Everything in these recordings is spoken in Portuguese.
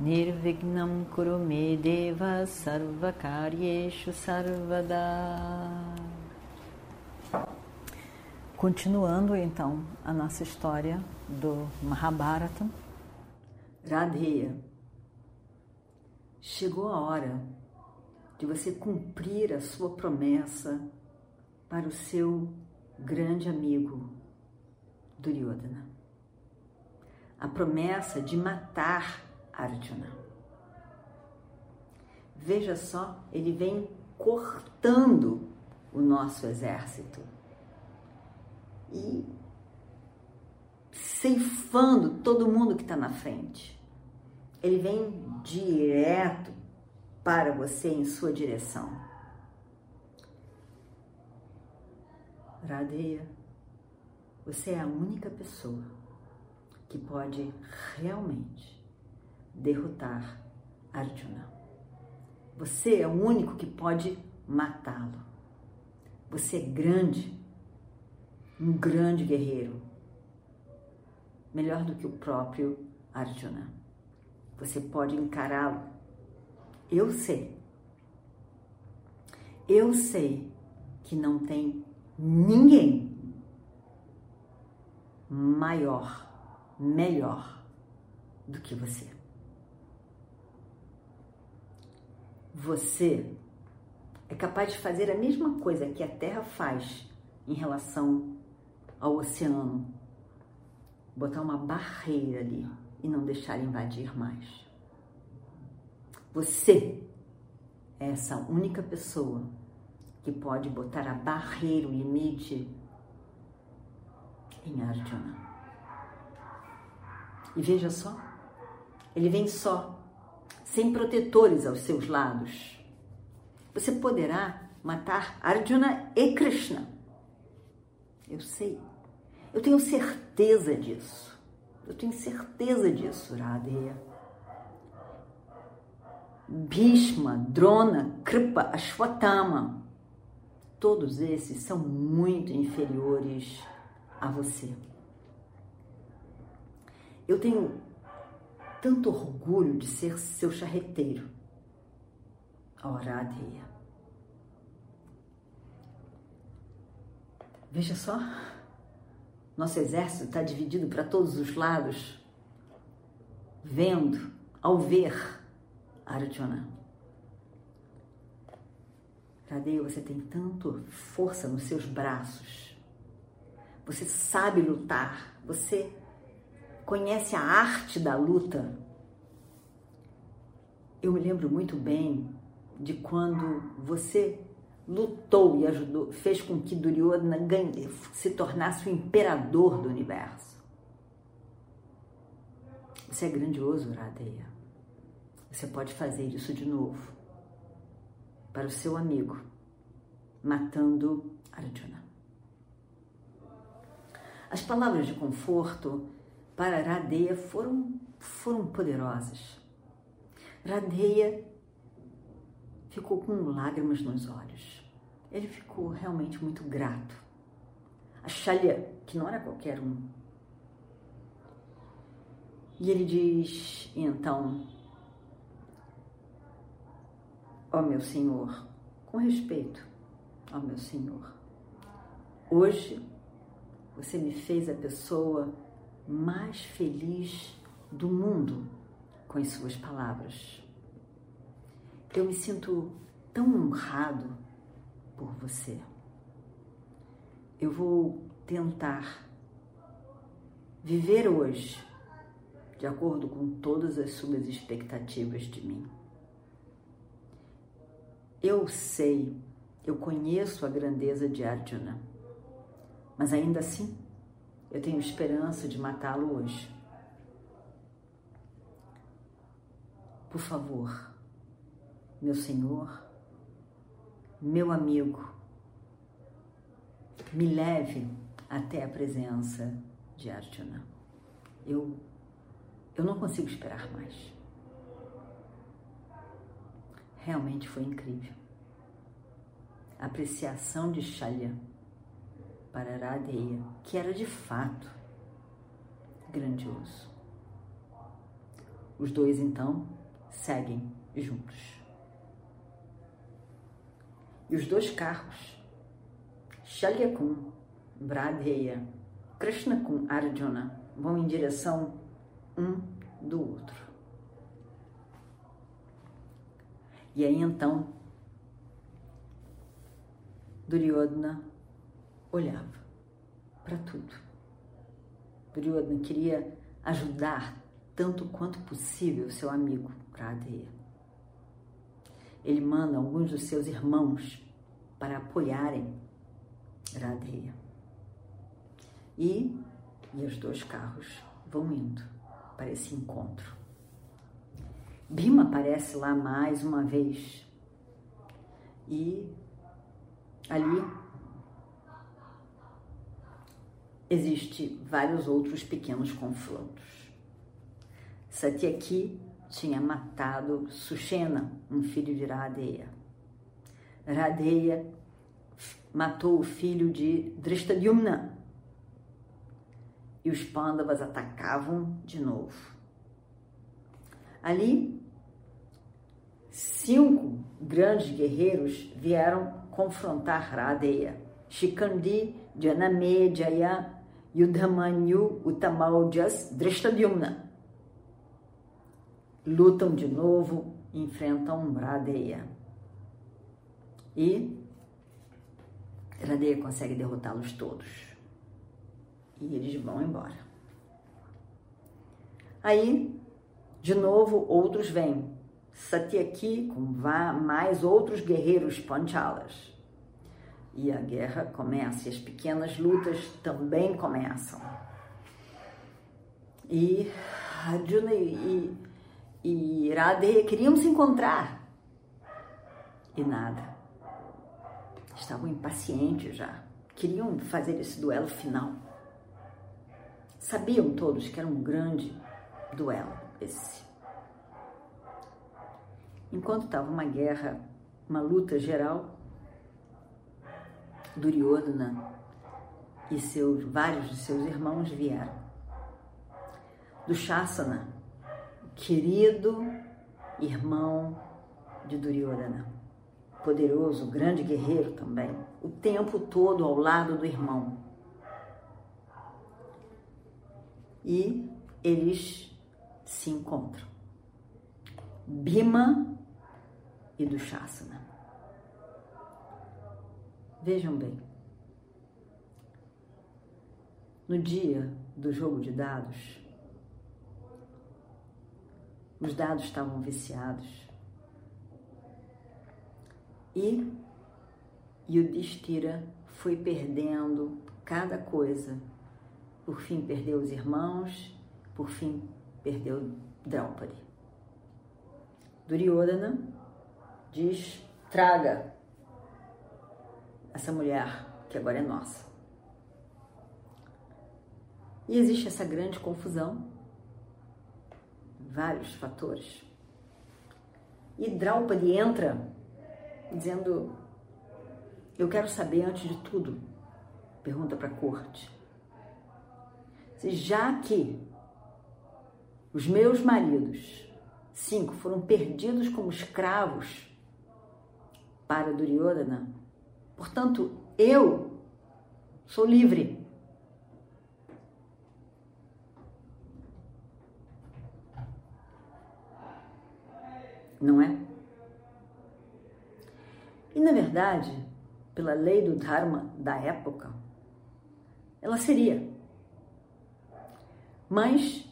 Nirvignam Kurume Deva Sarvakaryeshu Sarvada Continuando então a nossa história do Mahabharata. Radheya, chegou a hora de você cumprir a sua promessa para o seu grande amigo Duryodhana. A promessa de matar Arjuna. Veja só, ele vem cortando o nosso exército e ceifando todo mundo que está na frente. Ele vem direto para você em sua direção. Radeia, você é a única pessoa que pode realmente derrotar Arjuna. Você é o único que pode matá-lo. Você é grande um grande guerreiro, melhor do que o próprio Arjuna. Você pode encará-lo. Eu sei. Eu sei que não tem ninguém maior, melhor do que você. Você é capaz de fazer a mesma coisa que a Terra faz em relação ao oceano, botar uma barreira ali e não deixar invadir mais. Você é essa única pessoa que pode botar a barreira, o limite em Arjuna. E veja só, ele vem só, sem protetores aos seus lados. Você poderá matar Arjuna e Krishna. Eu sei. Eu tenho certeza disso. Eu tenho certeza disso, Radeya. Bhishma, Drona, Kripa, Ashwatthama. Todos esses são muito inferiores a você. Eu tenho tanto orgulho de ser seu charreteiro. Oh, Radheya. Veja só. Nosso exército está dividido para todos os lados, vendo, ao ver Arjuna. Cadê você tem tanto força nos seus braços. Você sabe lutar, você conhece a arte da luta. Eu me lembro muito bem de quando você lutou e ajudou, fez com que Duryodhana ganhe, se tornasse o imperador do universo. Você é grandioso, Radeya. Você pode fazer isso de novo para o seu amigo, matando Arjuna. As palavras de conforto para Radeya foram, foram poderosas. Radeya ficou com lágrimas nos olhos ele ficou realmente muito grato. A que não era qualquer um. E ele diz, então, ó oh, meu Senhor, com respeito, ó oh, meu Senhor, hoje você me fez a pessoa mais feliz do mundo com as suas palavras. Eu me sinto tão honrado por você. Eu vou tentar viver hoje de acordo com todas as suas expectativas de mim. Eu sei, eu conheço a grandeza de Arjuna, mas ainda assim eu tenho esperança de matá-lo hoje. Por favor, meu Senhor, meu amigo, me leve até a presença de Arjuna. Eu, eu não consigo esperar mais. Realmente foi incrível. Apreciação de Shalya para Radeya, que era de fato grandioso. Os dois então seguem juntos. E os dois carros, Shalyakun, Krishna com Arjuna, vão em direção um do outro. E aí então, Duryodhana olhava para tudo. Duryodhana queria ajudar tanto quanto possível seu amigo Radeya. Ele manda alguns dos seus irmãos para apoiarem Radeya. E, e os dois carros vão indo para esse encontro. Bima aparece lá mais uma vez. E ali existe vários outros pequenos confrontos. Satyaki tinha matado Sushena, um filho de Radeya. Radeya matou o filho de Drishtadyumna. E os Pandavas atacavam de novo. Ali, cinco grandes guerreiros vieram confrontar Radeya. Shikandi, Janame, Jaya, Yudhamanyu, Utamaujas, Drishtadyumna. Lutam de novo, enfrentam Radeya. E Radeya consegue derrotá-los todos. E eles vão embora. Aí de novo, outros vêm. Satyaki com mais outros guerreiros Panchalas. E a guerra começa, e as pequenas lutas também começam. E Arjuna e, e Radha queriam se encontrar. E nada. Estavam impacientes já. Queriam fazer esse duelo final. Sabiam todos que era um grande duelo esse. Enquanto estava uma guerra, uma luta geral, Duryodhana e seus vários de seus irmãos vieram. Do Shasana, querido irmão de Duryodhana, poderoso, grande guerreiro também, o tempo todo ao lado do irmão. E eles se encontram. Bima e do Shasana. Vejam bem. No dia do jogo de dados, os dados estavam viciados e Yudhishthira foi perdendo cada coisa. Por fim, perdeu os irmãos, por fim, perdeu Draupadi. Duryodhana diz: traga essa mulher que agora é nossa. E existe essa grande confusão, vários fatores. E Draupadi entra dizendo: Eu quero saber antes de tudo, pergunta para a corte. Já que os meus maridos, cinco, foram perdidos como escravos para Duryodhana. Portanto, eu sou livre. Não é? E na verdade, pela lei do Dharma da época, ela seria. Mas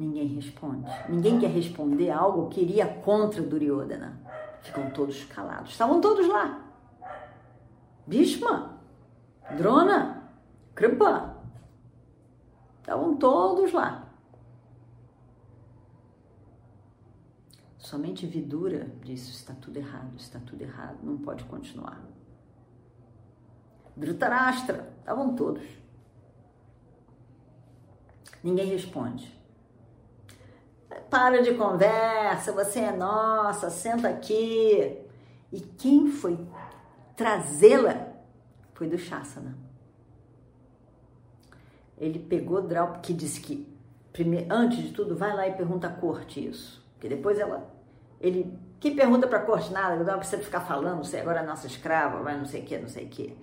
Ninguém responde. Ninguém quer responder algo que iria contra Duryodhana. Ficam todos calados. Estavam todos lá. Bhishma, Drona, Kripa. Estavam todos lá. Somente Vidura disse: está tudo errado, está tudo errado, não pode continuar. Dhritarashtra, estavam todos. Ninguém responde. Para de conversa, você é nossa, senta aqui. E quem foi trazê-la foi do Shasana. Ele pegou Draupadi, que disse que, primeiro, antes de tudo, vai lá e pergunta à corte isso. Porque depois ela. Ele. Que pergunta para a corte nada, não precisa ficar falando, você agora é nossa escrava, vai não sei o que, não sei o que.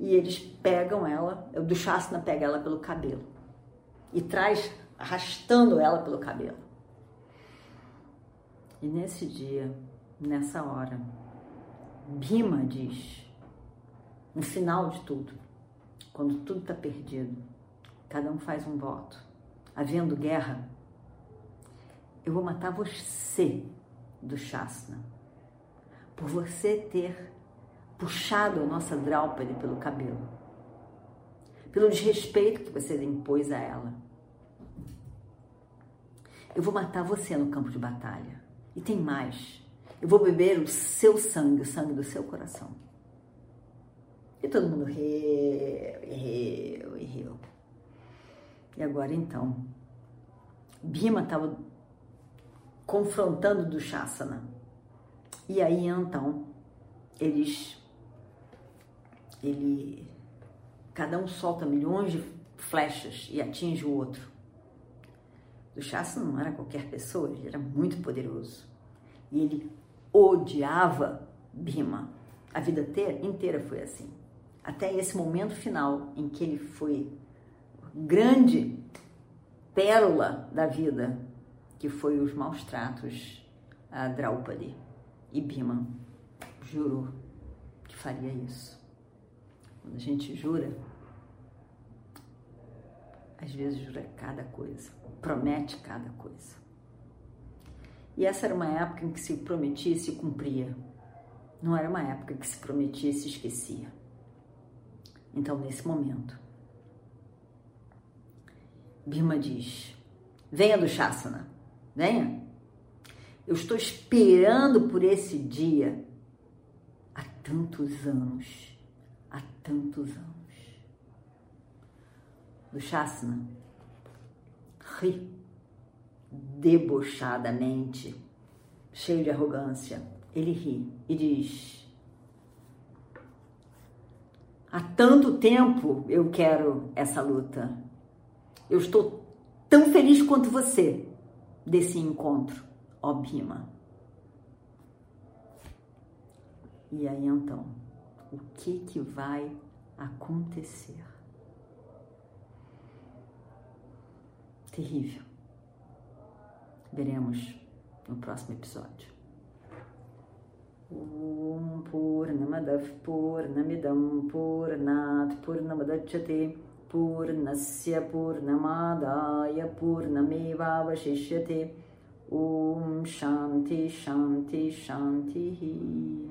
E eles pegam ela, o Dushasana pega ela pelo cabelo e traz arrastando ela pelo cabelo. E nesse dia, nessa hora, Bhima diz, no final de tudo, quando tudo está perdido, cada um faz um voto, havendo guerra, eu vou matar você do Shasna, por você ter puxado a nossa Draupadi pelo cabelo, pelo desrespeito que você impôs a ela. Eu vou matar você no campo de batalha. E tem mais. Eu vou beber o seu sangue, o sangue do seu coração. E todo mundo riu, riu, e riu. E agora então, Bima estava confrontando do Shasana. E aí então, eles ele cada um solta milhões de flechas e atinge o outro. Do Shasana não era qualquer pessoa, ele era muito poderoso. E ele odiava Bhima. A vida inteira foi assim. Até esse momento final em que ele foi grande pérola da vida, que foi os maus tratos a Draupadi. E Bhima jurou que faria isso. Quando a gente jura, às vezes jura cada coisa, promete cada coisa. E essa era uma época em que se prometia e se cumpria. Não era uma época que se prometia e se esquecia. Então, nesse momento, Bima diz: Venha do Shasana, venha. Eu estou esperando por esse dia há tantos anos, há tantos anos. Do Shasana ri debochadamente, cheio de arrogância. Ele ri e diz: Há tanto tempo eu quero essa luta. Eu estou tão feliz quanto você desse encontro, ó Bima. E aí então, o que que vai acontecer? Terrível. Veremos no próximo episódio. Om Purnamadav Purnamidam Purnat Purnamadachyate Purnasya Purnamadaya Purnamevavashishyate. Om Shanti Shanti Shanti.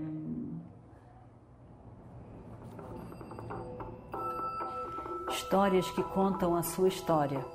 Histórias que contam a sua história